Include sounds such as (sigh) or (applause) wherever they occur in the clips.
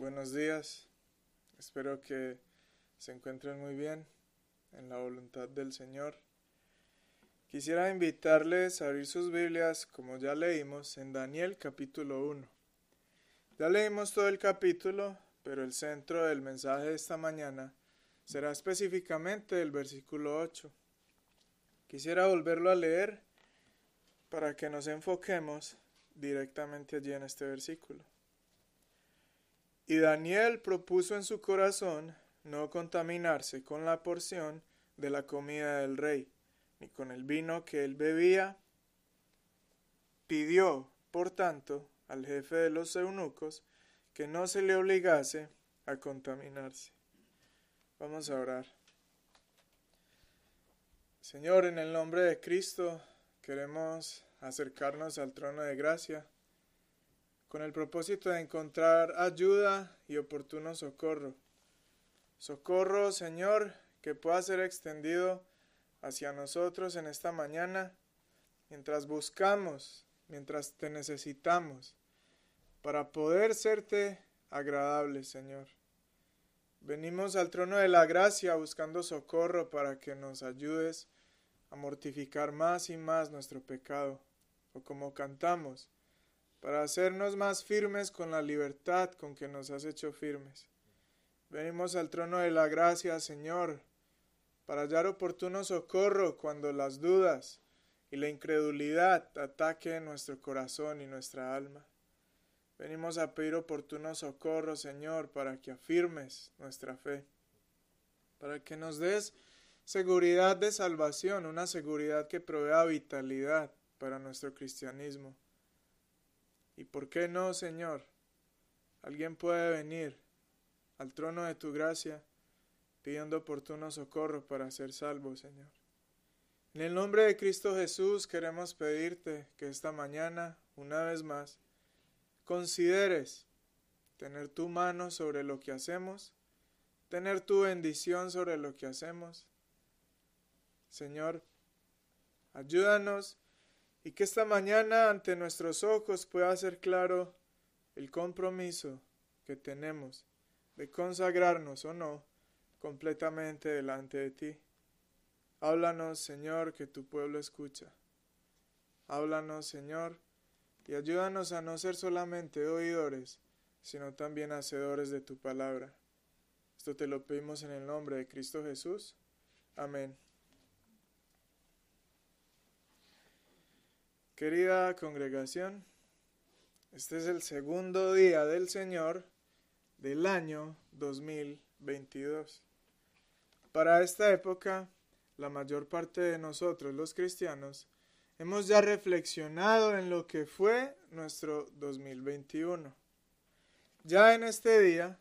buenos días. Espero que se encuentren muy bien en la voluntad del Señor. Quisiera invitarles a abrir sus Biblias, como ya leímos, en Daniel capítulo 1. Ya leímos todo el capítulo, pero el centro del mensaje de esta mañana será específicamente el versículo 8. Quisiera volverlo a leer para que nos enfoquemos directamente allí en este versículo. Y Daniel propuso en su corazón no contaminarse con la porción de la comida del rey, ni con el vino que él bebía. Pidió, por tanto, al jefe de los eunucos que no se le obligase a contaminarse. Vamos a orar. Señor, en el nombre de Cristo queremos acercarnos al trono de gracia con el propósito de encontrar ayuda y oportuno socorro. Socorro, Señor, que pueda ser extendido hacia nosotros en esta mañana, mientras buscamos, mientras te necesitamos, para poder serte agradable, Señor. Venimos al trono de la gracia buscando socorro para que nos ayudes a mortificar más y más nuestro pecado, o como cantamos, para hacernos más firmes con la libertad con que nos has hecho firmes. Venimos al trono de la gracia, Señor, para hallar oportuno socorro cuando las dudas y la incredulidad ataquen nuestro corazón y nuestra alma. Venimos a pedir oportuno socorro, Señor, para que afirmes nuestra fe, para que nos des seguridad de salvación, una seguridad que provea vitalidad para nuestro cristianismo. ¿Y por qué no, Señor? Alguien puede venir al trono de tu gracia pidiendo oportuno socorro para ser salvo, Señor. En el nombre de Cristo Jesús queremos pedirte que esta mañana, una vez más, consideres tener tu mano sobre lo que hacemos, tener tu bendición sobre lo que hacemos. Señor, ayúdanos y que esta mañana ante nuestros ojos pueda ser claro el compromiso que tenemos de consagrarnos o no completamente delante de ti. Háblanos, Señor, que tu pueblo escucha. Háblanos, Señor, y ayúdanos a no ser solamente oidores, sino también hacedores de tu palabra. Esto te lo pedimos en el nombre de Cristo Jesús. Amén. Querida congregación, este es el segundo día del Señor del año 2022. Para esta época, la mayor parte de nosotros los cristianos hemos ya reflexionado en lo que fue nuestro 2021. Ya en este día,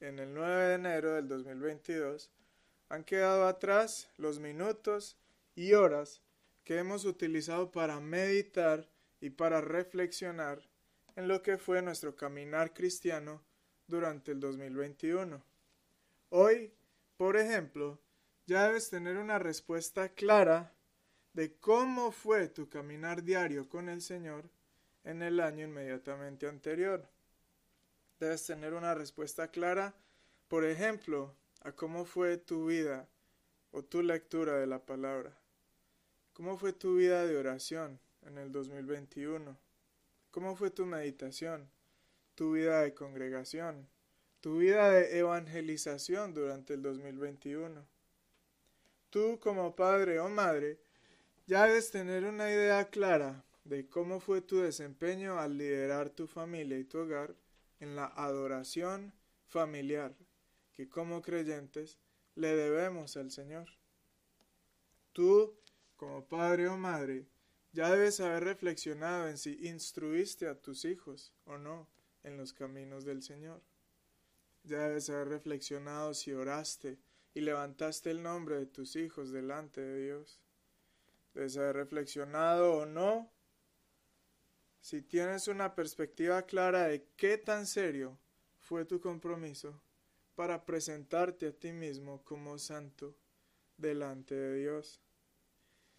en el 9 de enero del 2022, han quedado atrás los minutos y horas que hemos utilizado para meditar y para reflexionar en lo que fue nuestro caminar cristiano durante el 2021. Hoy, por ejemplo, ya debes tener una respuesta clara de cómo fue tu caminar diario con el Señor en el año inmediatamente anterior. Debes tener una respuesta clara, por ejemplo, a cómo fue tu vida o tu lectura de la palabra. ¿Cómo fue tu vida de oración en el 2021? ¿Cómo fue tu meditación, tu vida de congregación, tu vida de evangelización durante el 2021? Tú como padre o madre ya debes tener una idea clara de cómo fue tu desempeño al liderar tu familia y tu hogar en la adoración familiar que como creyentes le debemos al Señor. Tú como padre o madre, ya debes haber reflexionado en si instruiste a tus hijos o no en los caminos del Señor. Ya debes haber reflexionado si oraste y levantaste el nombre de tus hijos delante de Dios. Debes haber reflexionado o no si tienes una perspectiva clara de qué tan serio fue tu compromiso para presentarte a ti mismo como santo delante de Dios.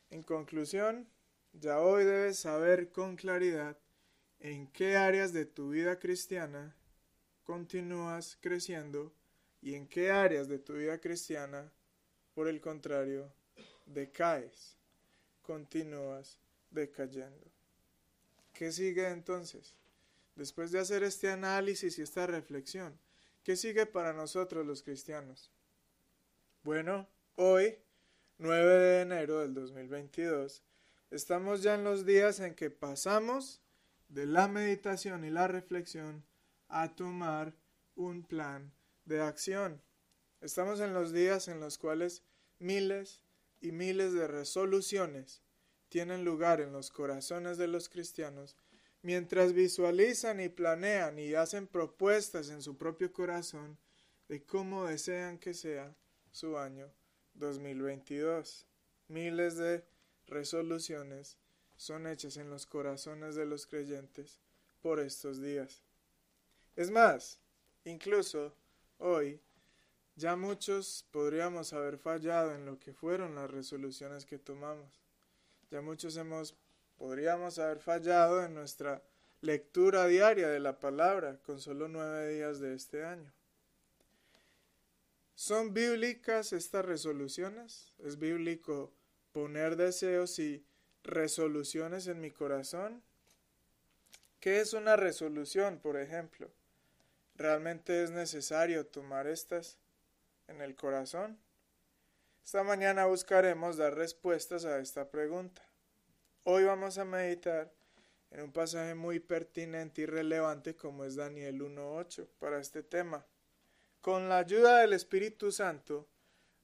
En conclusión, ya hoy debes saber con claridad en qué áreas de tu vida cristiana continúas creciendo y en qué áreas de tu vida cristiana, por el contrario, decaes, continúas decayendo. ¿Qué sigue entonces? Después de hacer este análisis y esta reflexión, ¿qué sigue para nosotros los cristianos? Bueno, hoy, 9 de enero del 2022, estamos ya en los días en que pasamos de la meditación y la reflexión a tomar un plan de acción. Estamos en los días en los cuales miles y miles de resoluciones tienen lugar en los corazones de los cristianos mientras visualizan y planean y hacen propuestas en su propio corazón de cómo desean que sea su año 2022. Miles de resoluciones son hechas en los corazones de los creyentes por estos días. Es más, incluso hoy, ya muchos podríamos haber fallado en lo que fueron las resoluciones que tomamos. Ya muchos hemos, podríamos haber fallado en nuestra lectura diaria de la palabra con solo nueve días de este año. ¿Son bíblicas estas resoluciones? ¿Es bíblico poner deseos y resoluciones en mi corazón? ¿Qué es una resolución, por ejemplo? ¿Realmente es necesario tomar estas en el corazón? Esta mañana buscaremos dar respuestas a esta pregunta. Hoy vamos a meditar en un pasaje muy pertinente y relevante como es Daniel 1.8 para este tema. Con la ayuda del Espíritu Santo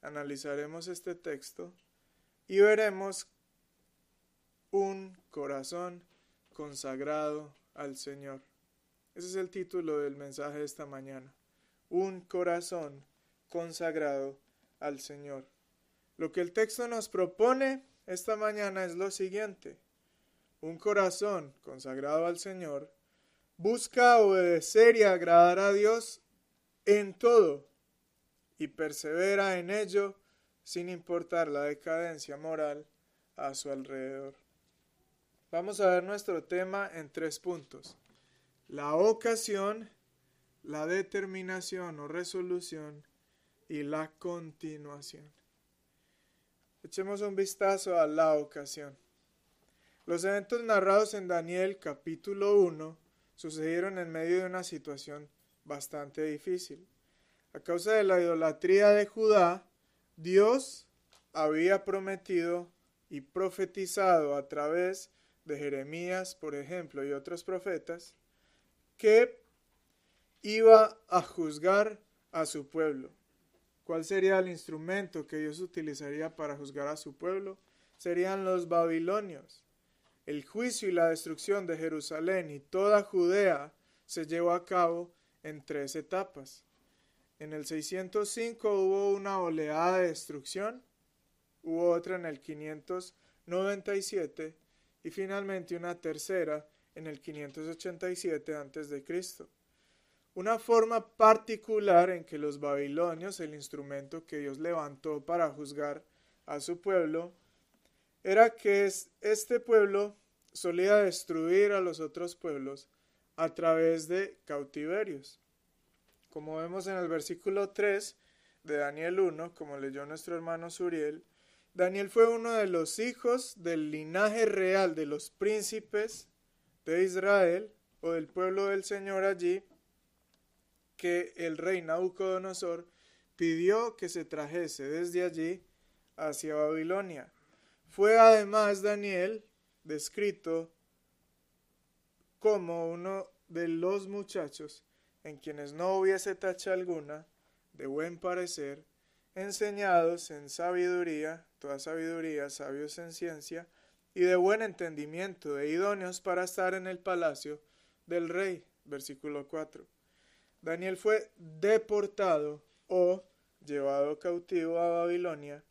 analizaremos este texto y veremos un corazón consagrado al Señor. Ese es el título del mensaje de esta mañana. Un corazón consagrado al Señor. Lo que el texto nos propone esta mañana es lo siguiente. Un corazón consagrado al Señor busca obedecer y agradar a Dios en todo y persevera en ello sin importar la decadencia moral a su alrededor. Vamos a ver nuestro tema en tres puntos. La ocasión, la determinación o resolución y la continuación. Echemos un vistazo a la ocasión. Los eventos narrados en Daniel capítulo 1 sucedieron en medio de una situación bastante difícil. A causa de la idolatría de Judá, Dios había prometido y profetizado a través de Jeremías, por ejemplo, y otros profetas, que iba a juzgar a su pueblo. ¿Cuál sería el instrumento que Dios utilizaría para juzgar a su pueblo? Serían los babilonios. El juicio y la destrucción de Jerusalén y toda Judea se llevó a cabo en tres etapas. En el 605 hubo una oleada de destrucción, hubo otra en el 597 y finalmente una tercera en el 587 a.C. Una forma particular en que los babilonios, el instrumento que Dios levantó para juzgar a su pueblo, era que este pueblo solía destruir a los otros pueblos a través de cautiverios. Como vemos en el versículo 3 de Daniel 1, como leyó nuestro hermano Suriel, Daniel fue uno de los hijos del linaje real de los príncipes de Israel o del pueblo del Señor allí, que el rey Nabucodonosor pidió que se trajese desde allí hacia Babilonia. Fue además Daniel descrito como uno de los muchachos en quienes no hubiese tacha alguna, de buen parecer, enseñados en sabiduría, toda sabiduría, sabios en ciencia, y de buen entendimiento, e idóneos para estar en el palacio del rey. Versículo 4. Daniel fue deportado o llevado cautivo a Babilonia,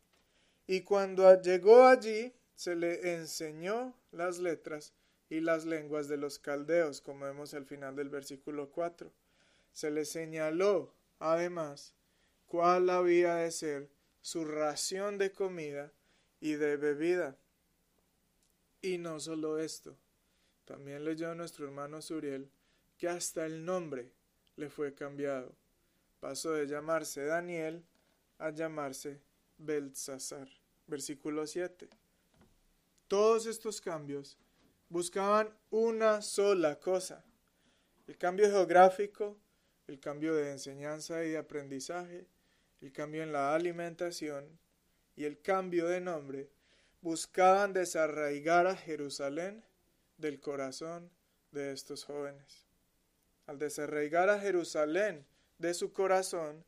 y cuando llegó allí se le enseñó las letras y las lenguas de los caldeos, como vemos al final del versículo 4. Se le señaló, además, cuál había de ser su ración de comida y de bebida. Y no solo esto, también leyó nuestro hermano Suriel que hasta el nombre le fue cambiado. Pasó de llamarse Daniel a llamarse Belsasar. Versículo 7. Todos estos cambios buscaban una sola cosa. El cambio geográfico, el cambio de enseñanza y de aprendizaje, el cambio en la alimentación y el cambio de nombre buscaban desarraigar a Jerusalén del corazón de estos jóvenes. Al desarraigar a Jerusalén de su corazón,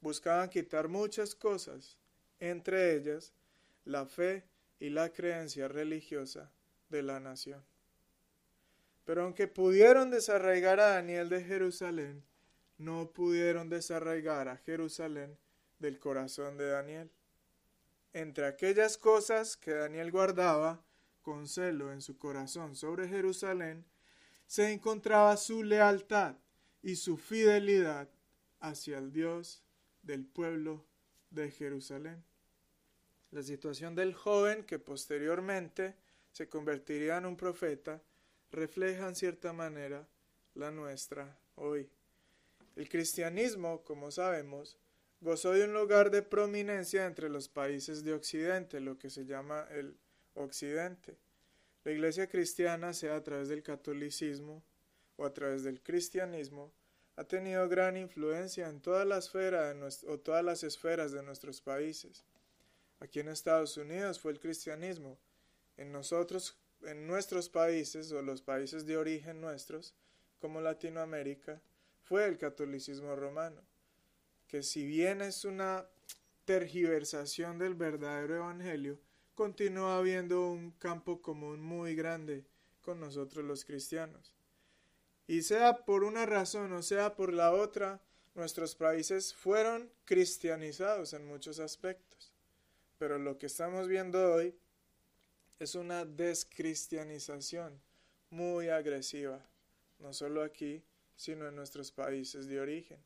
buscaban quitar muchas cosas, entre ellas la fe y la creencia religiosa de la nación. Pero aunque pudieron desarraigar a Daniel de Jerusalén, no pudieron desarraigar a Jerusalén del corazón de Daniel. Entre aquellas cosas que Daniel guardaba con celo en su corazón sobre Jerusalén, se encontraba su lealtad y su fidelidad hacia el Dios del pueblo de Jerusalén. La situación del joven que posteriormente se convertiría en un profeta refleja en cierta manera la nuestra hoy. El cristianismo, como sabemos, gozó de un lugar de prominencia entre los países de Occidente, lo que se llama el Occidente. La iglesia cristiana, sea a través del catolicismo o a través del cristianismo, ha tenido gran influencia en todas las esferas de nuestros países. Aquí en Estados Unidos fue el cristianismo. En nosotros, en nuestros países o los países de origen nuestros, como Latinoamérica, fue el catolicismo romano, que si bien es una tergiversación del verdadero evangelio, continúa habiendo un campo común muy grande con nosotros los cristianos. Y sea por una razón o sea por la otra, nuestros países fueron cristianizados en muchos aspectos. Pero lo que estamos viendo hoy es una descristianización muy agresiva, no solo aquí, sino en nuestros países de origen.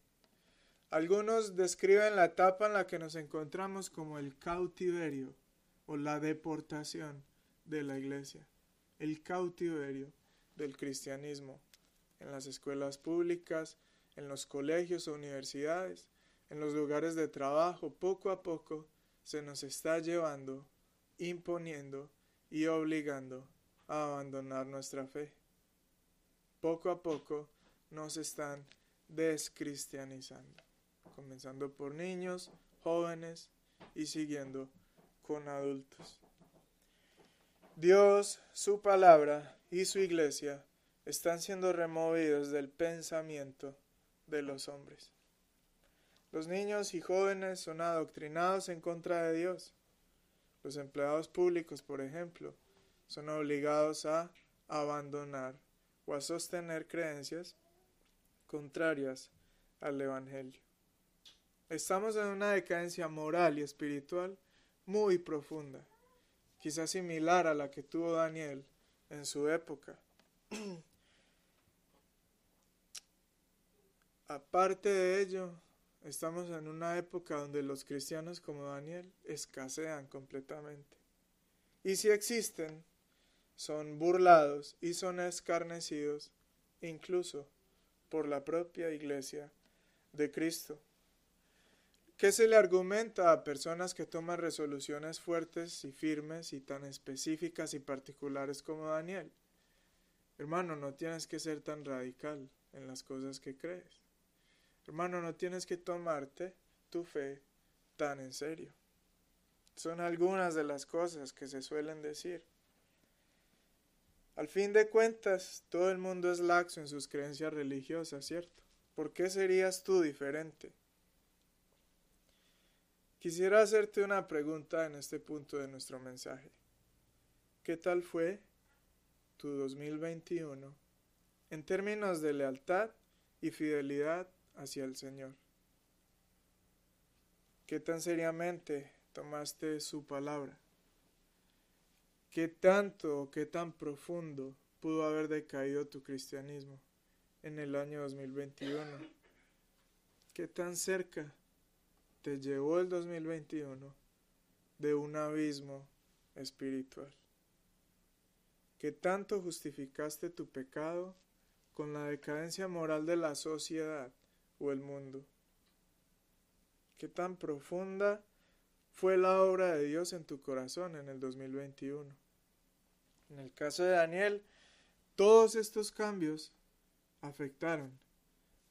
Algunos describen la etapa en la que nos encontramos como el cautiverio o la deportación de la iglesia, el cautiverio del cristianismo en las escuelas públicas, en los colegios o universidades, en los lugares de trabajo, poco a poco se nos está llevando, imponiendo y obligando a abandonar nuestra fe. Poco a poco nos están descristianizando, comenzando por niños, jóvenes y siguiendo con adultos. Dios, su palabra y su iglesia están siendo removidos del pensamiento de los hombres. Los niños y jóvenes son adoctrinados en contra de Dios. Los empleados públicos, por ejemplo, son obligados a abandonar o a sostener creencias contrarias al Evangelio. Estamos en una decadencia moral y espiritual muy profunda, quizás similar a la que tuvo Daniel en su época. (clears throat) Aparte de ello, estamos en una época donde los cristianos como Daniel escasean completamente. Y si existen, son burlados y son escarnecidos incluso por la propia iglesia de Cristo. ¿Qué se le argumenta a personas que toman resoluciones fuertes y firmes y tan específicas y particulares como Daniel? Hermano, no tienes que ser tan radical en las cosas que crees. Hermano, no tienes que tomarte tu fe tan en serio. Son algunas de las cosas que se suelen decir. Al fin de cuentas, todo el mundo es laxo en sus creencias religiosas, ¿cierto? ¿Por qué serías tú diferente? Quisiera hacerte una pregunta en este punto de nuestro mensaje. ¿Qué tal fue tu 2021 en términos de lealtad y fidelidad hacia el Señor. ¿Qué tan seriamente tomaste su palabra? ¿Qué tanto qué tan profundo pudo haber decaído tu cristianismo en el año 2021? ¿Qué tan cerca te llevó el 2021 de un abismo espiritual? ¿Qué tanto justificaste tu pecado con la decadencia moral de la sociedad o el mundo. ¿Qué tan profunda fue la obra de Dios en tu corazón en el 2021? En el caso de Daniel, todos estos cambios afectaron,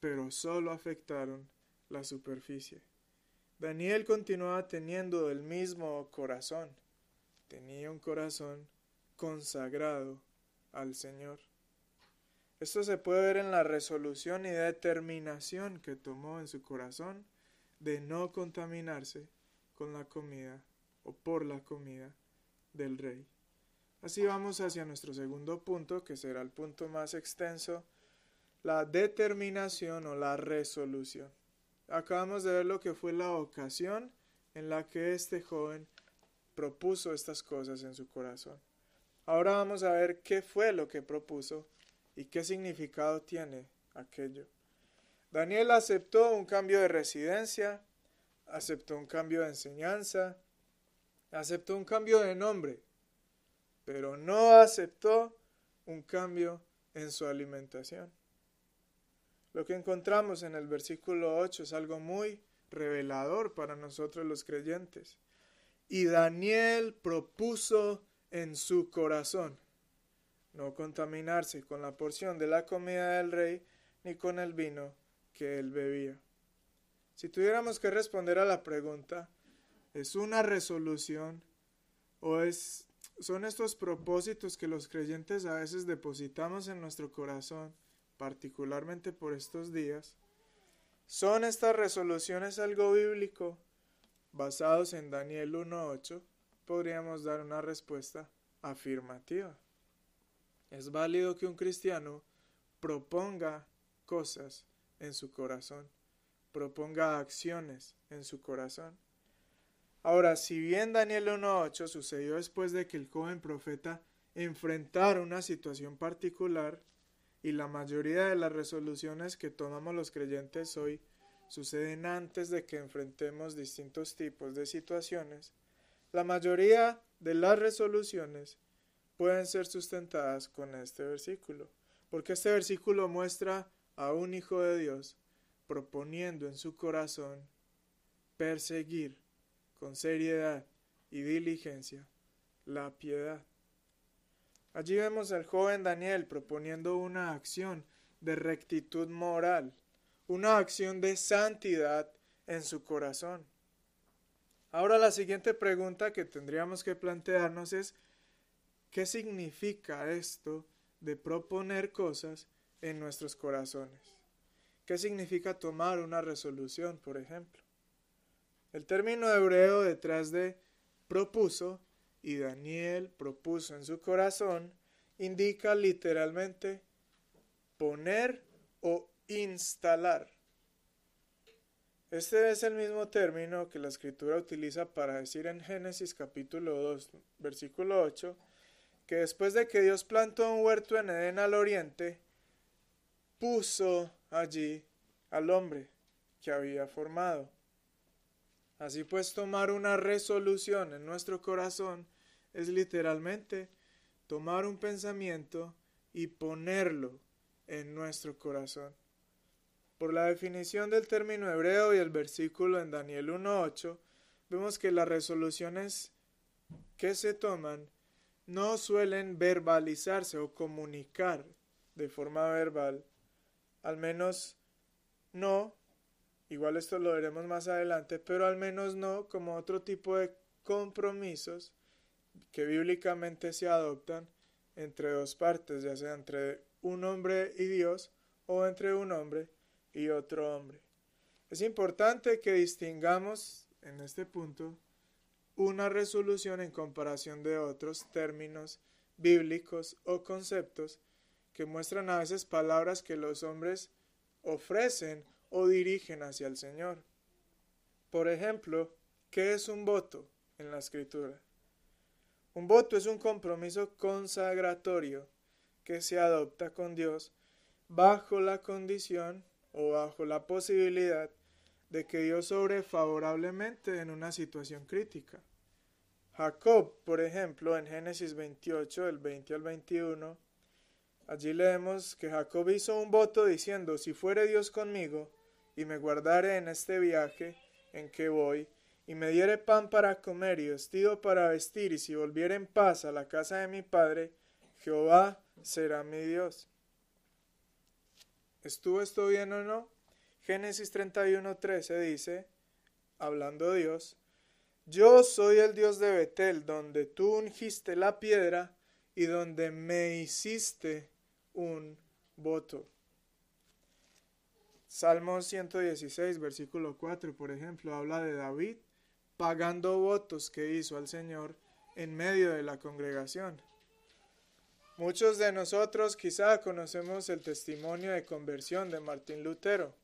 pero solo afectaron la superficie. Daniel continuaba teniendo el mismo corazón, tenía un corazón consagrado al Señor. Esto se puede ver en la resolución y determinación que tomó en su corazón de no contaminarse con la comida o por la comida del rey. Así vamos hacia nuestro segundo punto, que será el punto más extenso, la determinación o la resolución. Acabamos de ver lo que fue la ocasión en la que este joven propuso estas cosas en su corazón. Ahora vamos a ver qué fue lo que propuso y qué significado tiene aquello. Daniel aceptó un cambio de residencia, aceptó un cambio de enseñanza, aceptó un cambio de nombre pero no aceptó un cambio en su alimentación. Lo que encontramos en el versículo 8 es algo muy revelador para nosotros los creyentes. Y Daniel propuso en su corazón no contaminarse con la porción de la comida del rey ni con el vino que él bebía. Si tuviéramos que responder a la pregunta, ¿es una resolución o es son estos propósitos que los creyentes a veces depositamos en nuestro corazón, particularmente por estos días. ¿Son estas resoluciones algo bíblico? Basados en Daniel 1.8, podríamos dar una respuesta afirmativa. Es válido que un cristiano proponga cosas en su corazón, proponga acciones en su corazón. Ahora, si bien Daniel 1.8 sucedió después de que el joven profeta enfrentara una situación particular, y la mayoría de las resoluciones que tomamos los creyentes hoy suceden antes de que enfrentemos distintos tipos de situaciones, la mayoría de las resoluciones pueden ser sustentadas con este versículo, porque este versículo muestra a un hijo de Dios proponiendo en su corazón perseguir con seriedad y diligencia la piedad. Allí vemos al joven Daniel proponiendo una acción de rectitud moral, una acción de santidad en su corazón. Ahora la siguiente pregunta que tendríamos que plantearnos es ¿qué significa esto de proponer cosas en nuestros corazones? ¿Qué significa tomar una resolución, por ejemplo? El término hebreo detrás de propuso y Daniel propuso en su corazón indica literalmente poner o instalar. Este es el mismo término que la escritura utiliza para decir en Génesis capítulo 2, versículo 8, que después de que Dios plantó un huerto en Edén al oriente, puso allí al hombre que había formado. Así pues, tomar una resolución en nuestro corazón es literalmente tomar un pensamiento y ponerlo en nuestro corazón. Por la definición del término hebreo y el versículo en Daniel 1.8, vemos que las resoluciones que se toman no suelen verbalizarse o comunicar de forma verbal, al menos no Igual esto lo veremos más adelante, pero al menos no como otro tipo de compromisos que bíblicamente se adoptan entre dos partes, ya sea entre un hombre y Dios o entre un hombre y otro hombre. Es importante que distingamos en este punto una resolución en comparación de otros términos bíblicos o conceptos que muestran a veces palabras que los hombres ofrecen o dirigen hacia el Señor. Por ejemplo, ¿qué es un voto en la escritura? Un voto es un compromiso consagratorio que se adopta con Dios bajo la condición o bajo la posibilidad de que Dios obre favorablemente en una situación crítica. Jacob, por ejemplo, en Génesis 28, del 20 al 21, Allí leemos que Jacob hizo un voto diciendo, si fuere Dios conmigo, y me guardare en este viaje en que voy, y me diere pan para comer y vestido para vestir, y si volviere en paz a la casa de mi padre, Jehová será mi Dios. ¿Estuvo esto bien o no? Génesis 31:13 dice, hablando Dios, Yo soy el Dios de Betel, donde tú ungiste la piedra y donde me hiciste un voto. Salmo 116, versículo 4, por ejemplo, habla de David pagando votos que hizo al Señor en medio de la congregación. Muchos de nosotros quizá conocemos el testimonio de conversión de Martín Lutero.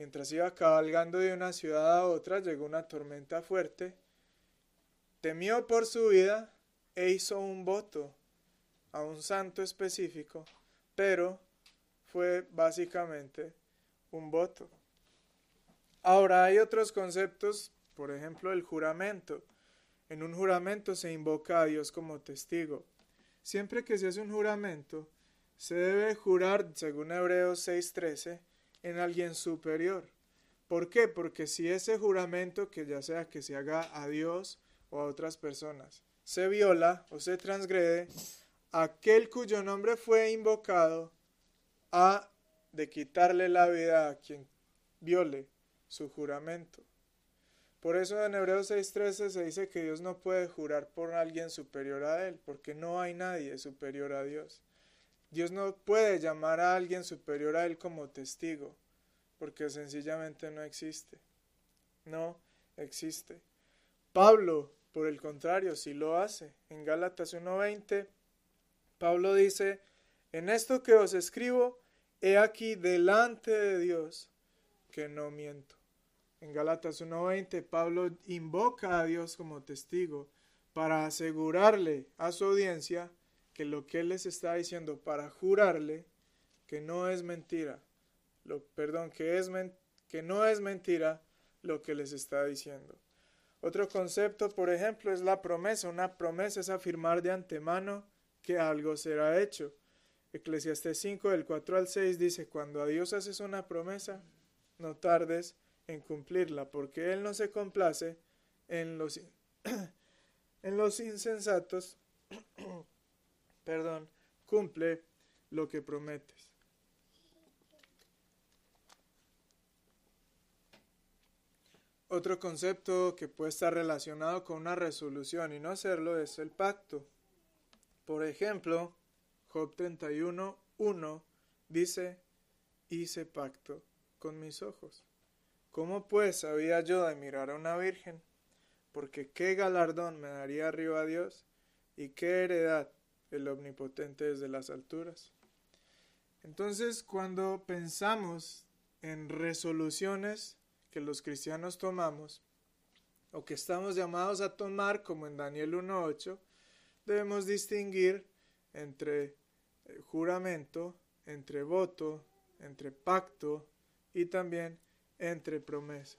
Mientras iba cabalgando de una ciudad a otra, llegó una tormenta fuerte, temió por su vida e hizo un voto a un santo específico, pero fue básicamente un voto. Ahora hay otros conceptos, por ejemplo el juramento. En un juramento se invoca a Dios como testigo. Siempre que se hace un juramento, se debe jurar, según Hebreos 6:13, en alguien superior. ¿Por qué? Porque si ese juramento, que ya sea que se haga a Dios o a otras personas, se viola o se transgrede, aquel cuyo nombre fue invocado ha de quitarle la vida a quien viole su juramento. Por eso en Hebreos 6:13 se dice que Dios no puede jurar por alguien superior a Él, porque no hay nadie superior a Dios. Dios no puede llamar a alguien superior a Él como testigo, porque sencillamente no existe. No existe. Pablo, por el contrario, sí lo hace. En Gálatas 1:20, Pablo dice, en esto que os escribo, he aquí delante de Dios que no miento. En Galatas 1.20, Pablo invoca a Dios como testigo para asegurarle a su audiencia que lo que él les está diciendo, para jurarle que no es mentira, lo, perdón, que, es que no es mentira lo que les está diciendo. Otro concepto, por ejemplo, es la promesa. Una promesa es afirmar de antemano que algo será hecho. Eclesiastes 5, del 4 al 6 dice, cuando a Dios haces una promesa, no tardes en cumplirla, porque Él no se complace en los, (clears throat) en los insensatos, (clears throat) perdón, cumple lo que prometes. Otro concepto que puede estar relacionado con una resolución y no hacerlo es el pacto. Por ejemplo, Job 31, 1 dice, hice pacto con mis ojos. ¿Cómo pues había yo de mirar a una virgen? Porque qué galardón me daría arriba a Dios y qué heredad el omnipotente desde las alturas. Entonces, cuando pensamos en resoluciones que los cristianos tomamos, o que estamos llamados a tomar, como en Daniel 1.8, debemos distinguir entre eh, juramento, entre voto, entre pacto y también entre promesa.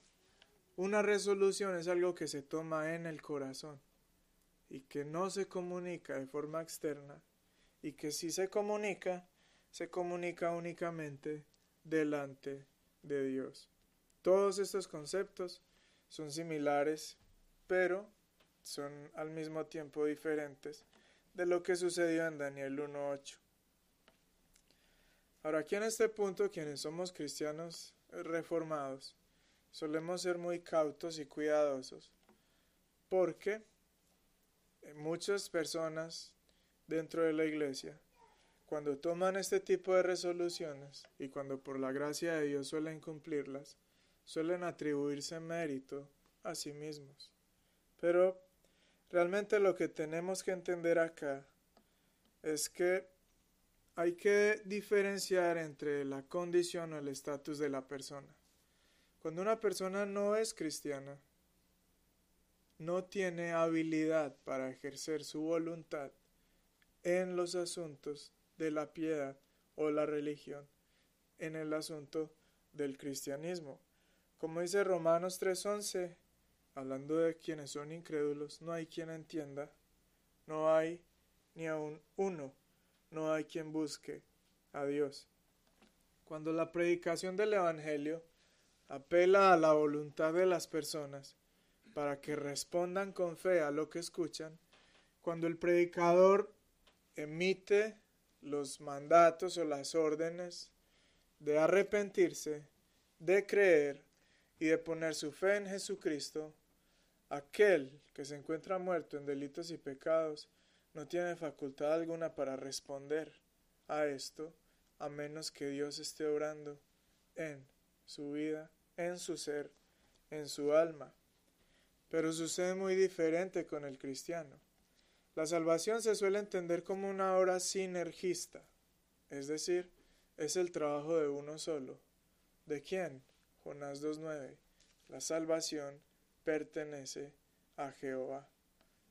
Una resolución es algo que se toma en el corazón y que no se comunica de forma externa y que si se comunica, se comunica únicamente delante de Dios. Todos estos conceptos son similares, pero son al mismo tiempo diferentes de lo que sucedió en Daniel 1.8. Ahora, aquí en este punto, quienes somos cristianos reformados, solemos ser muy cautos y cuidadosos, porque muchas personas dentro de la iglesia, cuando toman este tipo de resoluciones y cuando por la gracia de Dios suelen cumplirlas, suelen atribuirse mérito a sí mismos. Pero realmente lo que tenemos que entender acá es que hay que diferenciar entre la condición o el estatus de la persona. Cuando una persona no es cristiana, no tiene habilidad para ejercer su voluntad en los asuntos de la piedad o la religión, en el asunto del cristianismo. Como dice Romanos 3:11, hablando de quienes son incrédulos, no hay quien entienda, no hay ni aun uno no hay quien busque a Dios. Cuando la predicación del Evangelio apela a la voluntad de las personas para que respondan con fe a lo que escuchan, cuando el predicador emite los mandatos o las órdenes de arrepentirse, de creer y de poner su fe en Jesucristo, aquel que se encuentra muerto en delitos y pecados no tiene facultad alguna para responder a esto, a menos que Dios esté orando en su vida, en su ser, en su alma. Pero sucede muy diferente con el cristiano. La salvación se suele entender como una obra sinergista, es decir, es el trabajo de uno solo. ¿De quién? Jonás 2.9. La salvación pertenece a Jehová.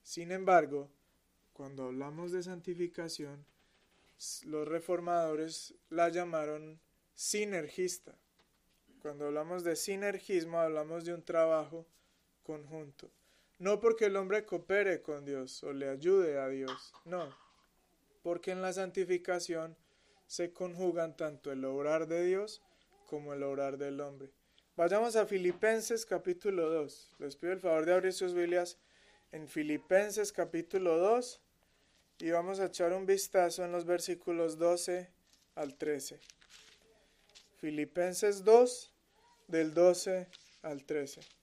Sin embargo, cuando hablamos de santificación, los reformadores la llamaron sinergista. Cuando hablamos de sinergismo, hablamos de un trabajo conjunto. No porque el hombre coopere con Dios o le ayude a Dios, no, porque en la santificación se conjugan tanto el obrar de Dios como el obrar del hombre. Vayamos a Filipenses capítulo 2. Les pido el favor de abrir sus Biblias en Filipenses capítulo 2 y vamos a echar un vistazo en los versículos 12 al 13. Filipenses 2 del 12 al 13.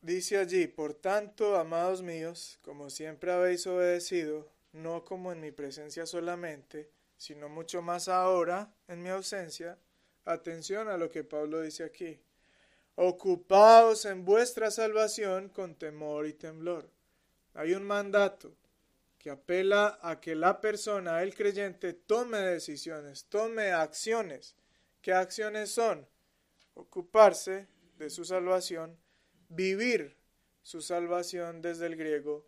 Dice allí, por tanto, amados míos, como siempre habéis obedecido, no como en mi presencia solamente, sino mucho más ahora, en mi ausencia, atención a lo que Pablo dice aquí. Ocupaos en vuestra salvación con temor y temblor. Hay un mandato que apela a que la persona, el creyente, tome decisiones, tome acciones. ¿Qué acciones son? Ocuparse de su salvación vivir su salvación desde el griego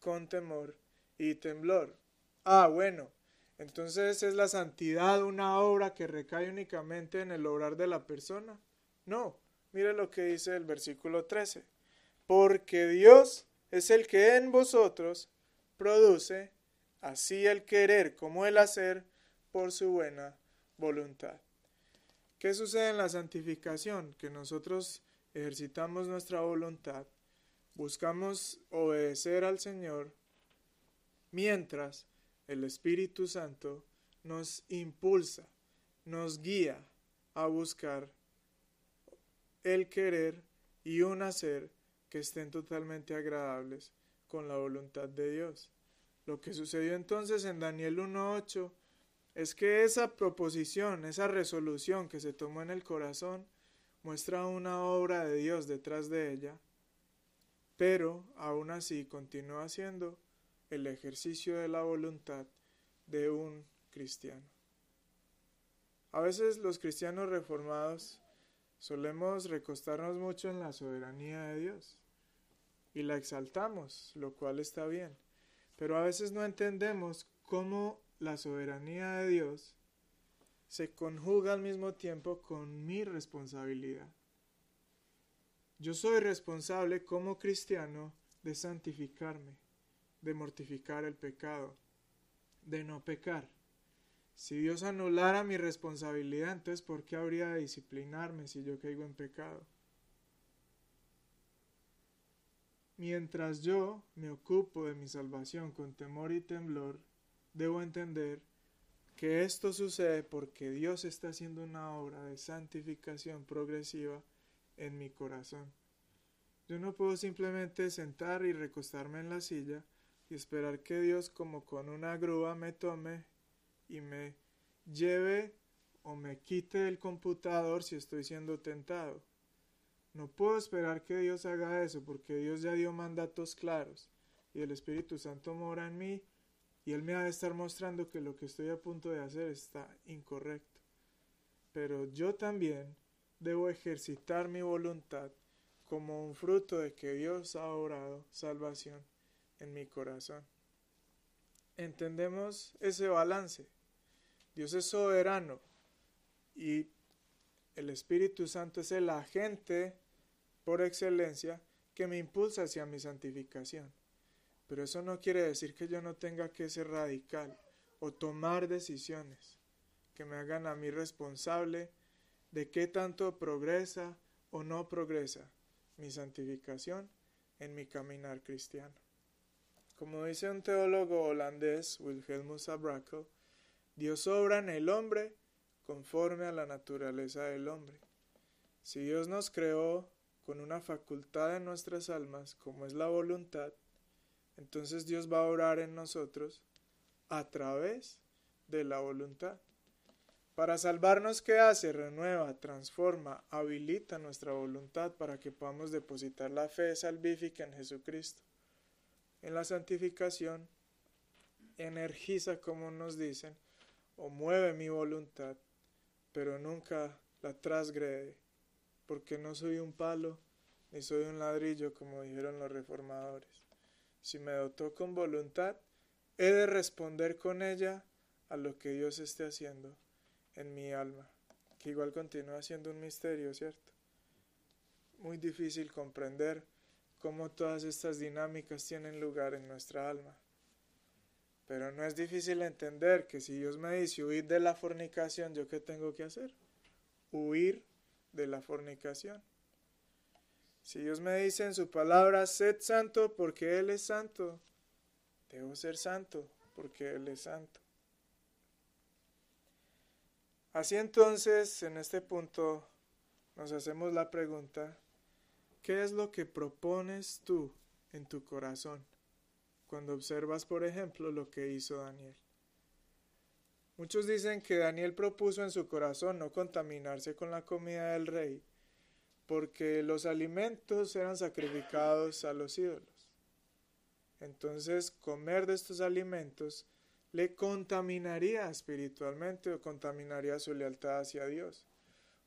con temor y temblor. Ah, bueno, entonces es la santidad una obra que recae únicamente en el obrar de la persona. No, mire lo que dice el versículo 13. Porque Dios es el que en vosotros produce así el querer como el hacer por su buena voluntad. ¿Qué sucede en la santificación? Que nosotros ejercitamos nuestra voluntad, buscamos obedecer al Señor, mientras el Espíritu Santo nos impulsa, nos guía a buscar el querer y un hacer que estén totalmente agradables con la voluntad de Dios. Lo que sucedió entonces en Daniel 1.8 es que esa proposición, esa resolución que se tomó en el corazón, muestra una obra de Dios detrás de ella, pero aún así continúa siendo el ejercicio de la voluntad de un cristiano. A veces los cristianos reformados solemos recostarnos mucho en la soberanía de Dios y la exaltamos, lo cual está bien, pero a veces no entendemos cómo la soberanía de Dios se conjuga al mismo tiempo con mi responsabilidad. Yo soy responsable como cristiano de santificarme, de mortificar el pecado, de no pecar. Si Dios anulara mi responsabilidad, entonces ¿por qué habría de disciplinarme si yo caigo en pecado? Mientras yo me ocupo de mi salvación con temor y temblor, debo entender que esto sucede porque Dios está haciendo una obra de santificación progresiva en mi corazón. Yo no puedo simplemente sentar y recostarme en la silla y esperar que Dios como con una grúa me tome y me lleve o me quite del computador si estoy siendo tentado. No puedo esperar que Dios haga eso porque Dios ya dio mandatos claros y el Espíritu Santo mora en mí y Él me ha de estar mostrando que lo que estoy a punto de hacer está incorrecto. Pero yo también debo ejercitar mi voluntad como un fruto de que Dios ha obrado salvación en mi corazón. Entendemos ese balance. Dios es soberano y el Espíritu Santo es el agente por excelencia que me impulsa hacia mi santificación. Pero eso no quiere decir que yo no tenga que ser radical o tomar decisiones que me hagan a mí responsable de qué tanto progresa o no progresa mi santificación en mi caminar cristiano. Como dice un teólogo holandés, Wilhelmus Abrakel, Dios obra en el hombre conforme a la naturaleza del hombre. Si Dios nos creó con una facultad en nuestras almas, como es la voluntad, entonces Dios va a obrar en nosotros a través de la voluntad. Para salvarnos, ¿qué hace? Renueva, transforma, habilita nuestra voluntad para que podamos depositar la fe salvífica en Jesucristo. En la santificación, energiza, como nos dicen, o mueve mi voluntad, pero nunca la trasgrede, porque no soy un palo ni soy un ladrillo, como dijeron los reformadores. Si me dotó con voluntad, he de responder con ella a lo que Dios esté haciendo en mi alma, que igual continúa siendo un misterio, ¿cierto? Muy difícil comprender cómo todas estas dinámicas tienen lugar en nuestra alma. Pero no es difícil entender que si Dios me dice huir de la fornicación, ¿yo qué tengo que hacer? Huir de la fornicación. Si Dios me dice en su palabra, sed santo porque Él es santo, debo ser santo porque Él es santo. Así entonces, en este punto, nos hacemos la pregunta, ¿qué es lo que propones tú en tu corazón cuando observas, por ejemplo, lo que hizo Daniel? Muchos dicen que Daniel propuso en su corazón no contaminarse con la comida del rey, porque los alimentos eran sacrificados a los ídolos. Entonces, comer de estos alimentos le contaminaría espiritualmente o contaminaría su lealtad hacia Dios.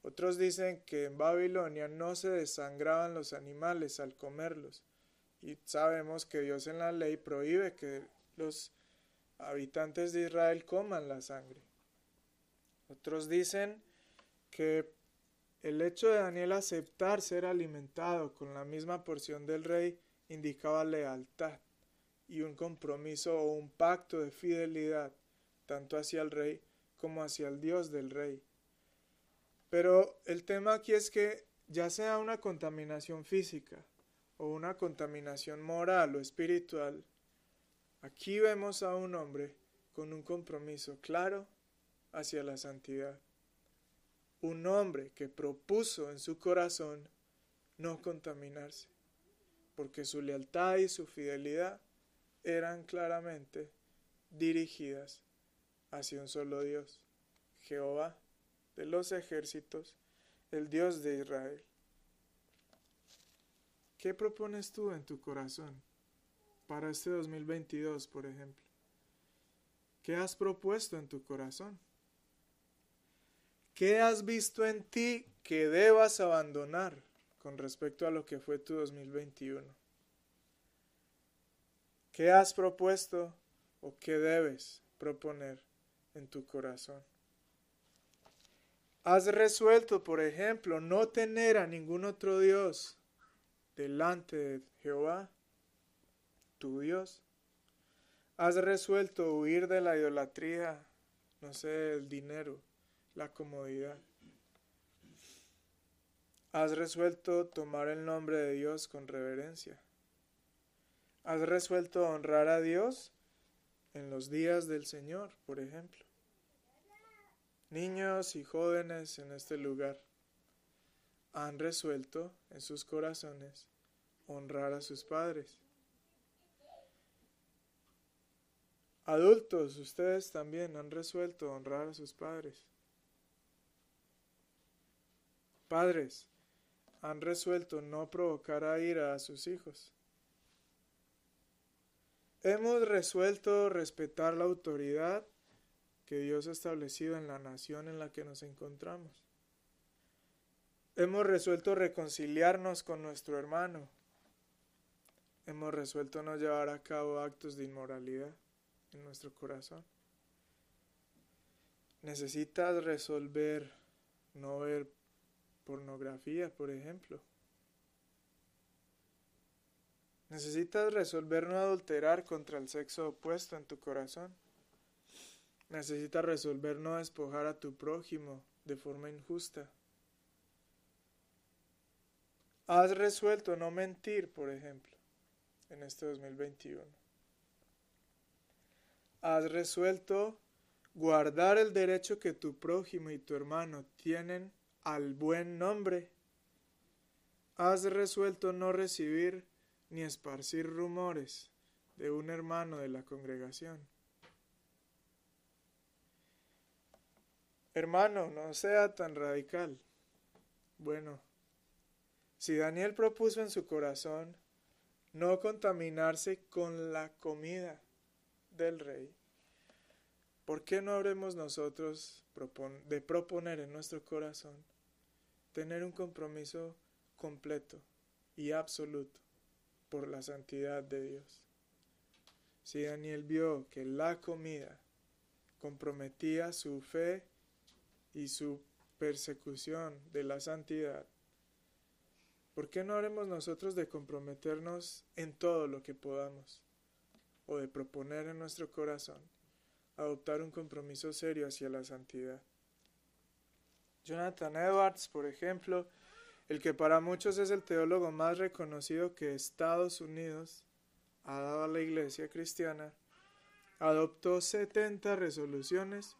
Otros dicen que en Babilonia no se desangraban los animales al comerlos, y sabemos que Dios en la ley prohíbe que los habitantes de Israel coman la sangre. Otros dicen que el hecho de Daniel aceptar ser alimentado con la misma porción del rey indicaba lealtad y un compromiso o un pacto de fidelidad tanto hacia el rey como hacia el Dios del rey. Pero el tema aquí es que ya sea una contaminación física o una contaminación moral o espiritual, aquí vemos a un hombre con un compromiso claro hacia la santidad. Un hombre que propuso en su corazón no contaminarse, porque su lealtad y su fidelidad eran claramente dirigidas hacia un solo Dios, Jehová de los ejércitos, el Dios de Israel. ¿Qué propones tú en tu corazón para este 2022, por ejemplo? ¿Qué has propuesto en tu corazón? ¿Qué has visto en ti que debas abandonar con respecto a lo que fue tu 2021? ¿Qué has propuesto o qué debes proponer en tu corazón? Has resuelto, por ejemplo, no tener a ningún otro Dios delante de Jehová, tu Dios. Has resuelto huir de la idolatría, no sé, el dinero, la comodidad. Has resuelto tomar el nombre de Dios con reverencia. ¿Has resuelto honrar a Dios en los días del Señor, por ejemplo? Niños y jóvenes en este lugar han resuelto en sus corazones honrar a sus padres. Adultos, ustedes también han resuelto honrar a sus padres. Padres, han resuelto no provocar a ira a sus hijos. Hemos resuelto respetar la autoridad que Dios ha establecido en la nación en la que nos encontramos. Hemos resuelto reconciliarnos con nuestro hermano. Hemos resuelto no llevar a cabo actos de inmoralidad en nuestro corazón. Necesitas resolver no ver pornografía, por ejemplo. Necesitas resolver no adulterar contra el sexo opuesto en tu corazón. Necesitas resolver no despojar a tu prójimo de forma injusta. Has resuelto no mentir, por ejemplo, en este 2021. Has resuelto guardar el derecho que tu prójimo y tu hermano tienen al buen nombre. Has resuelto no recibir ni esparcir rumores de un hermano de la congregación. Hermano, no sea tan radical. Bueno, si Daniel propuso en su corazón no contaminarse con la comida del rey, ¿por qué no habremos nosotros de proponer en nuestro corazón tener un compromiso completo y absoluto por la santidad de Dios? Si Daniel vio que la comida comprometía su fe y su persecución de la santidad, ¿por qué no haremos nosotros de comprometernos en todo lo que podamos o de proponer en nuestro corazón adoptar un compromiso serio hacia la santidad? Jonathan Edwards, por ejemplo, el que para muchos es el teólogo más reconocido que Estados Unidos ha dado a la iglesia cristiana, adoptó 70 resoluciones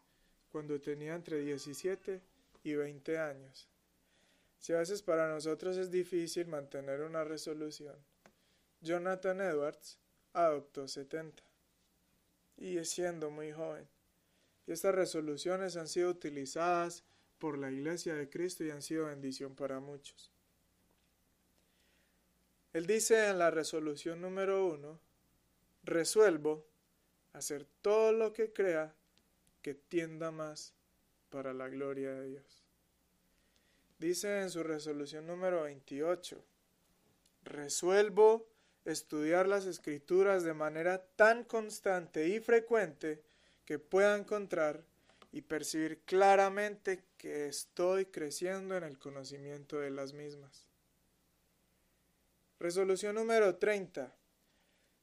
cuando tenía entre 17 y 20 años. Si a veces para nosotros es difícil mantener una resolución, Jonathan Edwards adoptó 70 y siendo muy joven. Y estas resoluciones han sido utilizadas por la Iglesia de Cristo y han sido bendición para muchos. Él dice en la resolución número uno, resuelvo hacer todo lo que crea que tienda más para la gloria de Dios. Dice en su resolución número 28, resuelvo estudiar las escrituras de manera tan constante y frecuente que pueda encontrar y percibir claramente que estoy creciendo en el conocimiento de las mismas. Resolución número 30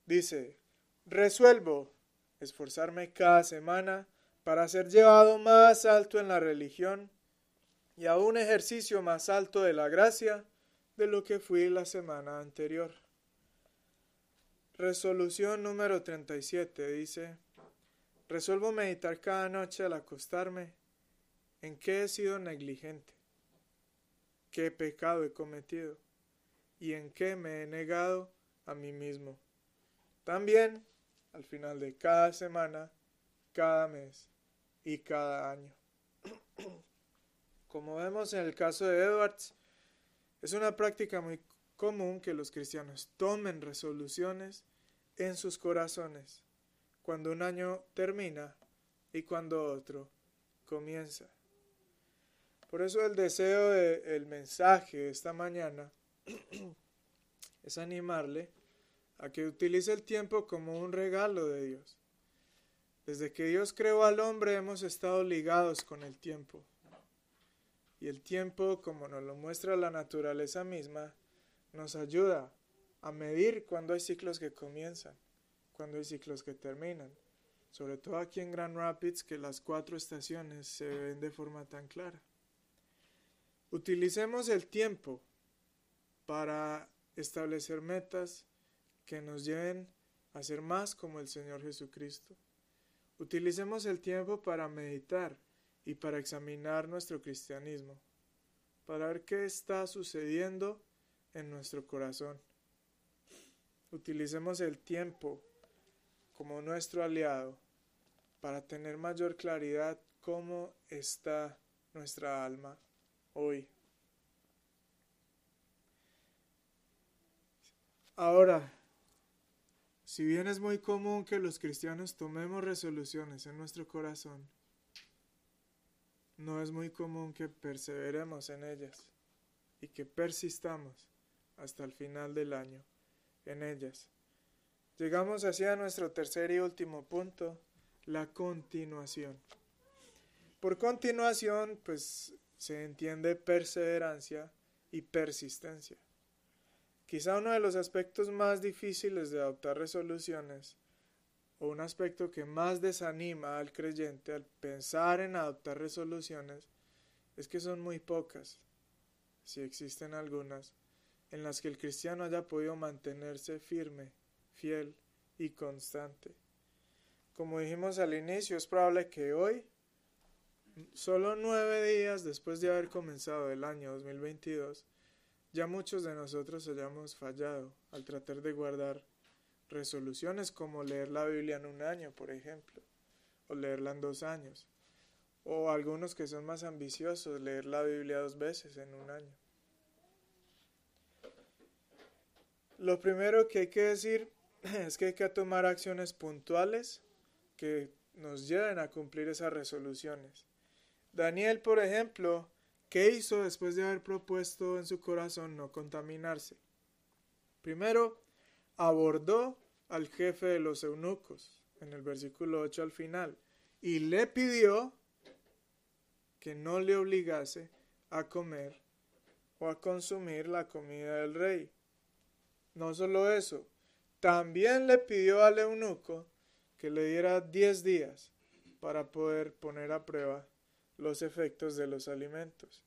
dice, resuelvo esforzarme cada semana para ser llevado más alto en la religión y a un ejercicio más alto de la gracia de lo que fui la semana anterior. Resolución número 37 dice, resuelvo meditar cada noche al acostarme en qué he sido negligente, qué pecado he cometido y en qué me he negado a mí mismo. También al final de cada semana, cada mes y cada año. Como vemos en el caso de Edwards, es una práctica muy común que los cristianos tomen resoluciones en sus corazones cuando un año termina y cuando otro comienza. Por eso el deseo del mensaje esta mañana (clears throat) es animarle a que utilice el tiempo como un regalo de Dios. Desde que Dios creó al hombre hemos estado ligados con el tiempo. Y el tiempo, como nos lo muestra la naturaleza misma, nos ayuda a medir cuando hay ciclos que comienzan, cuando hay ciclos que terminan. Sobre todo aquí en Grand Rapids, que las cuatro estaciones se ven de forma tan clara. Utilicemos el tiempo para establecer metas que nos lleven a ser más como el Señor Jesucristo. Utilicemos el tiempo para meditar y para examinar nuestro cristianismo, para ver qué está sucediendo en nuestro corazón. Utilicemos el tiempo como nuestro aliado para tener mayor claridad cómo está nuestra alma hoy. Ahora, si bien es muy común que los cristianos tomemos resoluciones en nuestro corazón, no es muy común que perseveremos en ellas y que persistamos hasta el final del año en ellas. Llegamos así a nuestro tercer y último punto, la continuación. Por continuación, pues se entiende perseverancia y persistencia. Quizá uno de los aspectos más difíciles de adoptar resoluciones, o un aspecto que más desanima al creyente al pensar en adoptar resoluciones, es que son muy pocas, si existen algunas, en las que el cristiano haya podido mantenerse firme, fiel y constante. Como dijimos al inicio, es probable que hoy, solo nueve días después de haber comenzado el año 2022, ya muchos de nosotros hayamos fallado al tratar de guardar resoluciones como leer la Biblia en un año, por ejemplo, o leerla en dos años, o algunos que son más ambiciosos, leer la Biblia dos veces en un año. Lo primero que hay que decir (clears throat) es que hay que tomar acciones puntuales que nos lleven a cumplir esas resoluciones. Daniel, por ejemplo, ¿qué hizo después de haber propuesto en su corazón no contaminarse? Primero, abordó al jefe de los eunucos, en el versículo 8 al final, y le pidió que no le obligase a comer o a consumir la comida del rey. No solo eso, también le pidió al eunuco que le diera diez días para poder poner a prueba los efectos de los alimentos.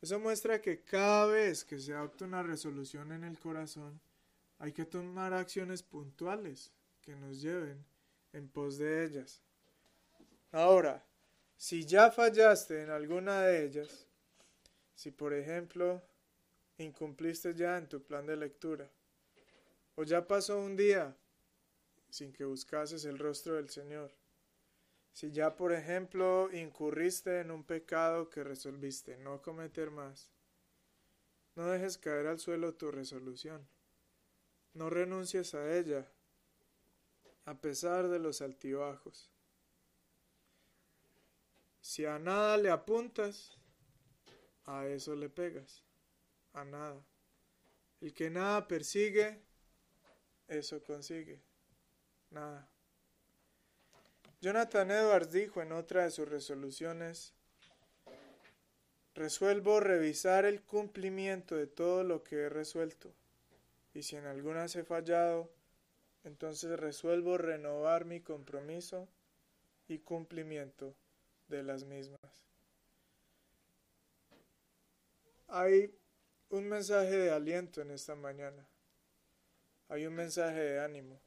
Eso muestra que cada vez que se adopta una resolución en el corazón, hay que tomar acciones puntuales que nos lleven en pos de ellas. Ahora, si ya fallaste en alguna de ellas, si por ejemplo incumpliste ya en tu plan de lectura, o ya pasó un día sin que buscases el rostro del Señor, si ya, por ejemplo, incurriste en un pecado que resolviste no cometer más, no dejes caer al suelo tu resolución. No renuncies a ella, a pesar de los altibajos. Si a nada le apuntas, a eso le pegas, a nada. El que nada persigue, eso consigue, nada. Jonathan Edwards dijo en otra de sus resoluciones, resuelvo revisar el cumplimiento de todo lo que he resuelto, y si en algunas he fallado, entonces resuelvo renovar mi compromiso y cumplimiento de las mismas. Hay un mensaje de aliento en esta mañana. Hay un mensaje de ánimo.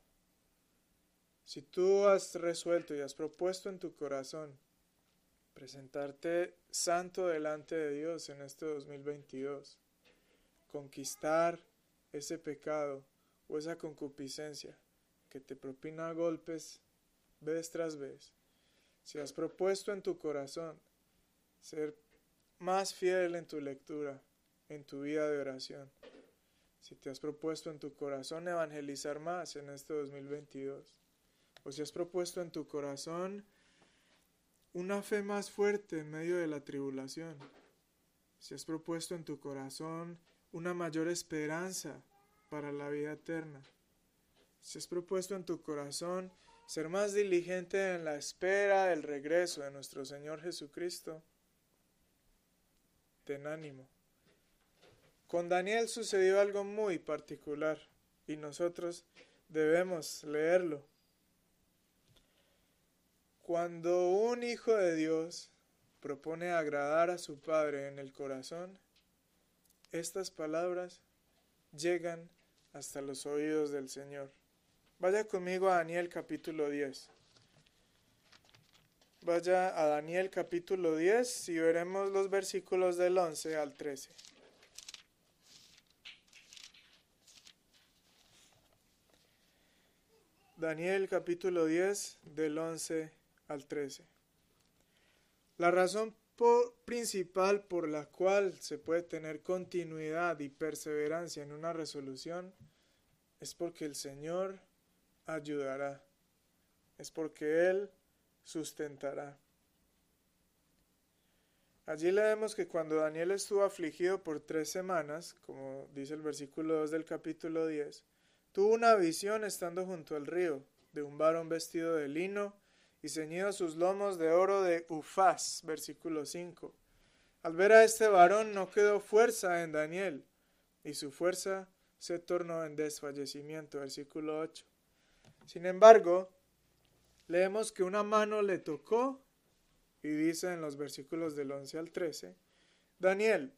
Si tú has resuelto y has propuesto en tu corazón presentarte santo delante de Dios en este 2022, conquistar ese pecado o esa concupiscencia que te propina golpes vez tras vez, si has propuesto en tu corazón ser más fiel en tu lectura, en tu vida de oración, si te has propuesto en tu corazón evangelizar más en este 2022, o si has propuesto en tu corazón una fe más fuerte en medio de la tribulación, si has propuesto en tu corazón una mayor esperanza para la vida eterna, si has propuesto en tu corazón ser más diligente en la espera del regreso de nuestro Señor Jesucristo, ten ánimo. Con Daniel sucedió algo muy particular y nosotros debemos leerlo. Cuando un hijo de Dios propone agradar a su Padre en el corazón, estas palabras llegan hasta los oídos del Señor. Vaya conmigo a Daniel capítulo 10. Vaya a Daniel capítulo 10 y veremos los versículos del 11 al 13. Daniel capítulo 10 del 11 al 13. La razón principal por la cual se puede tener continuidad y perseverancia en una resolución es porque el Señor ayudará, es porque Él sustentará. Allí leemos que cuando Daniel estuvo afligido por tres semanas, como dice el versículo 2 del capítulo 10, tuvo una visión estando junto al río de un varón vestido de lino y ceñido sus lomos de oro de Ufaz, versículo 5. Al ver a este varón no quedó fuerza en Daniel, y su fuerza se tornó en desfallecimiento. Versículo 8. Sin embargo, leemos que una mano le tocó y dice en los versículos del 11 al 13, Daniel,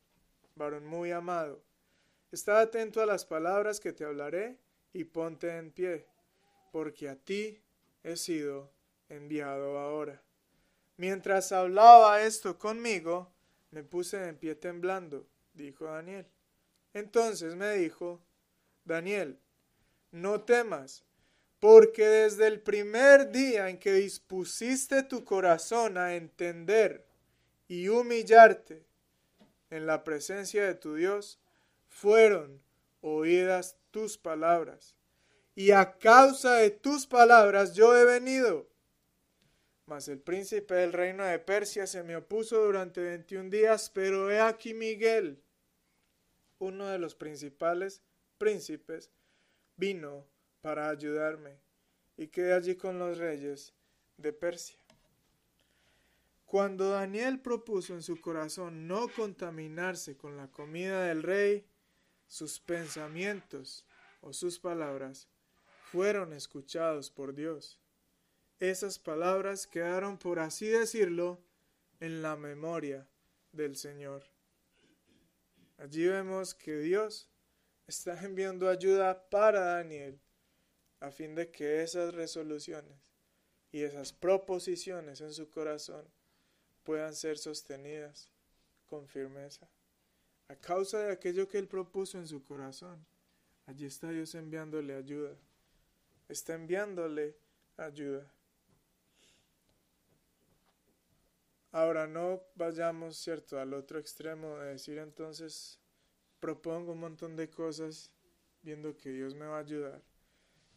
varón muy amado, está atento a las palabras que te hablaré y ponte en pie, porque a ti he sido enviado ahora. Mientras hablaba esto conmigo, me puse en pie temblando, dijo Daniel. Entonces me dijo, Daniel, no temas, porque desde el primer día en que dispusiste tu corazón a entender y humillarte en la presencia de tu Dios, fueron oídas tus palabras. Y a causa de tus palabras yo he venido. Mas el príncipe del reino de Persia se me opuso durante veintiún días, pero he aquí Miguel, uno de los principales príncipes, vino para ayudarme y quedé allí con los reyes de Persia. Cuando Daniel propuso en su corazón no contaminarse con la comida del rey, sus pensamientos o sus palabras fueron escuchados por Dios. Esas palabras quedaron, por así decirlo, en la memoria del Señor. Allí vemos que Dios está enviando ayuda para Daniel a fin de que esas resoluciones y esas proposiciones en su corazón puedan ser sostenidas con firmeza. A causa de aquello que él propuso en su corazón, allí está Dios enviándole ayuda. Está enviándole ayuda. Ahora no vayamos, cierto, al otro extremo de decir entonces propongo un montón de cosas viendo que Dios me va a ayudar.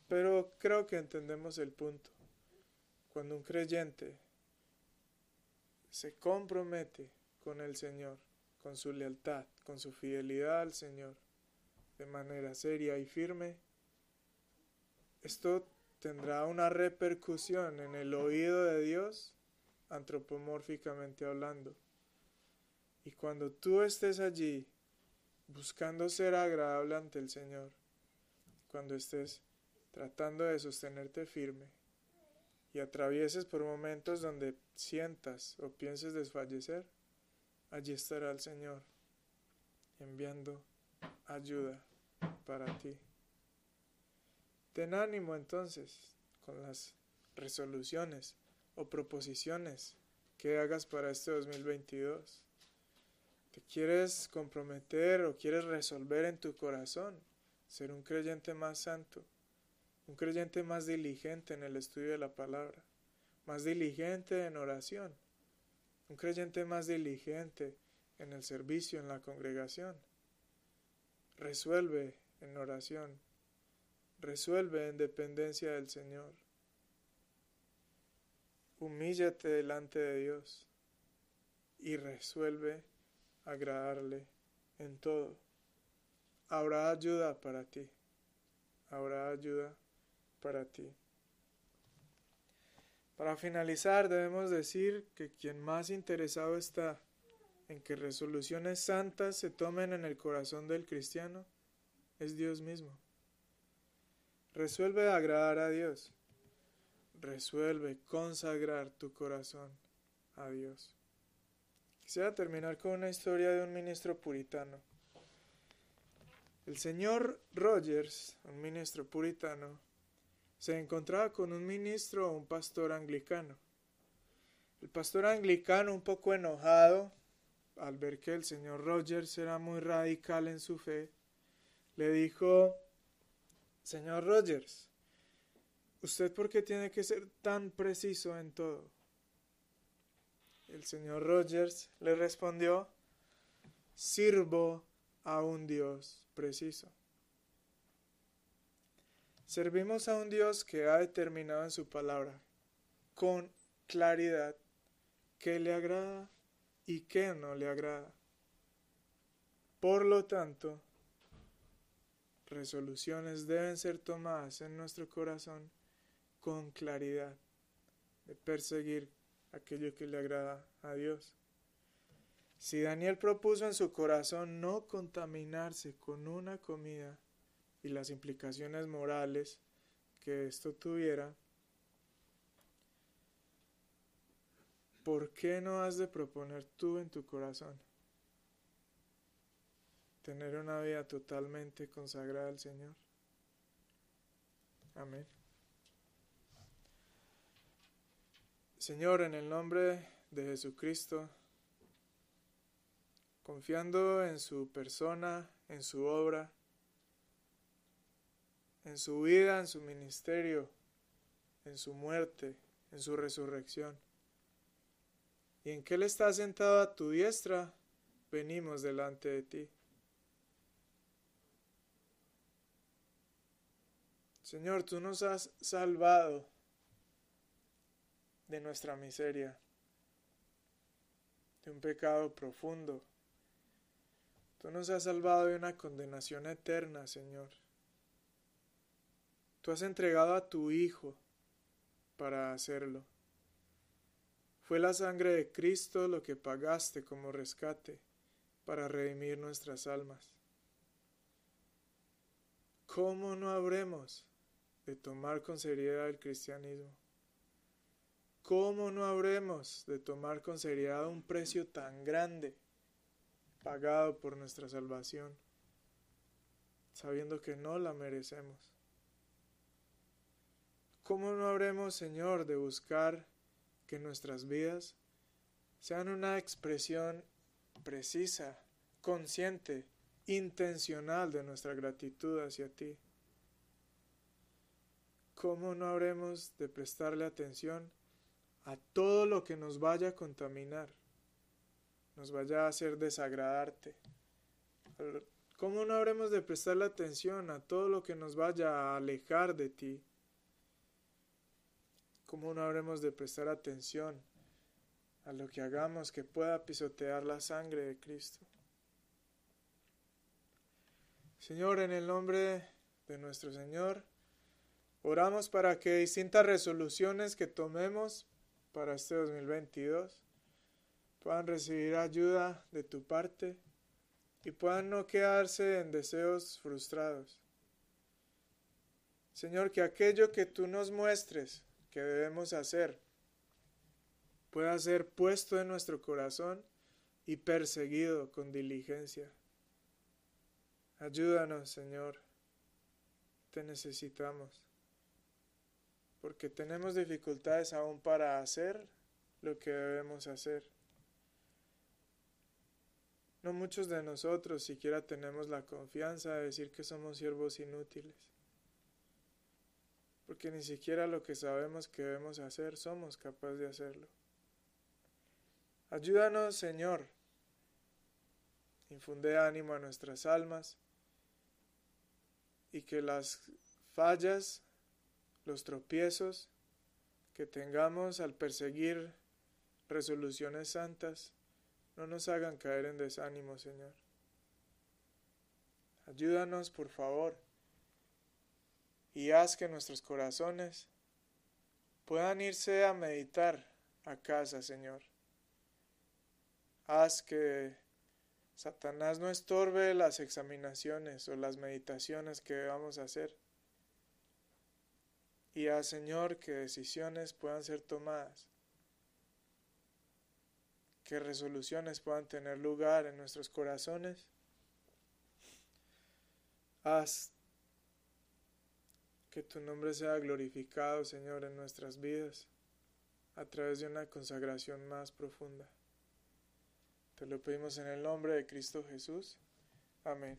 Pero creo que entendemos el punto. Cuando un creyente se compromete con el Señor, con su lealtad, con su fidelidad al Señor, de manera seria y firme, esto tendrá una repercusión en el oído de Dios, antropomórficamente hablando. Y cuando tú estés allí buscando ser agradable ante el Señor, cuando estés tratando de sostenerte firme y atravieses por momentos donde sientas o pienses desfallecer, allí estará el Señor enviando ayuda para ti. Ten ánimo entonces con las resoluciones o proposiciones que hagas para este 2022. ¿Te quieres comprometer o quieres resolver en tu corazón ser un creyente más santo? un creyente más diligente en el estudio de la palabra, más diligente en oración, un creyente más diligente en el servicio en la congregación. Resuelve en oración, resuelve en dependencia del Señor. Humíllate delante de Dios y resuelve agradarle en todo. Habrá ayuda para ti. Habrá ayuda para ti. Para finalizar, debemos decir que quien más interesado está en que resoluciones santas se tomen en el corazón del cristiano es Dios mismo. Resuelve agradar a Dios. Resuelve consagrar tu corazón a Dios. Quisiera terminar con una historia de un ministro puritano. El señor Rogers, un ministro puritano, se encontraba con un ministro o un pastor anglicano. El pastor anglicano, un poco enojado al ver que el señor Rogers era muy radical en su fe, le dijo, Señor Rogers, ¿usted por qué tiene que ser tan preciso en todo? El señor Rogers le respondió, sirvo a un Dios preciso. Servimos a un Dios que ha determinado en su palabra con claridad qué le agrada y qué no le agrada. Por lo tanto, resoluciones deben ser tomadas en nuestro corazón con claridad de perseguir aquello que le agrada a Dios. Si Daniel propuso en su corazón no contaminarse con una comida y las implicaciones morales que esto tuviera, ¿por qué no has de proponer tú en tu corazón tener una vida totalmente consagrada al Señor? Amén. Señor, en el nombre de Jesucristo, confiando en su persona, en su obra, en su vida, en su ministerio, en su muerte, en su resurrección, y en que Él está sentado a tu diestra, venimos delante de ti. Señor, tú nos has salvado de nuestra miseria, de un pecado profundo. Tú nos has salvado de una condenación eterna, Señor. Tú has entregado a tu Hijo para hacerlo. Fue la sangre de Cristo lo que pagaste como rescate para redimir nuestras almas. ¿Cómo no habremos de tomar con seriedad el cristianismo? ¿Cómo no habremos de tomar con seriedad un precio tan grande pagado por nuestra salvación, sabiendo que no la merecemos? ¿Cómo no habremos, Señor, de buscar que nuestras vidas sean una expresión precisa, consciente, intencional de nuestra gratitud hacia ti? ¿Cómo no habremos de prestarle atención a todo lo que nos vaya a contaminar, nos vaya a hacer desagradarte. ¿Cómo no habremos de prestarle atención a todo lo que nos vaya a alejar de ti? ¿Cómo no habremos de prestar atención a lo que hagamos que pueda pisotear la sangre de Cristo? Señor, en el nombre de nuestro Señor, oramos para que distintas resoluciones que tomemos para este 2022 puedan recibir ayuda de tu parte y puedan no quedarse en deseos frustrados. Señor, que aquello que tú nos muestres que debemos hacer pueda ser puesto en nuestro corazón y perseguido con diligencia. Ayúdanos, Señor. Te necesitamos porque tenemos dificultades aún para hacer lo que debemos hacer. No muchos de nosotros siquiera tenemos la confianza de decir que somos siervos inútiles, porque ni siquiera lo que sabemos que debemos hacer somos capaces de hacerlo. Ayúdanos, Señor. Infunde ánimo a nuestras almas y que las fallas los tropiezos que tengamos al perseguir resoluciones santas no nos hagan caer en desánimo, Señor. Ayúdanos, por favor, y haz que nuestros corazones puedan irse a meditar a casa, Señor. Haz que Satanás no estorbe las examinaciones o las meditaciones que a hacer y a Señor que decisiones puedan ser tomadas, que resoluciones puedan tener lugar en nuestros corazones. Haz que tu nombre sea glorificado, Señor, en nuestras vidas a través de una consagración más profunda. Te lo pedimos en el nombre de Cristo Jesús. Amén.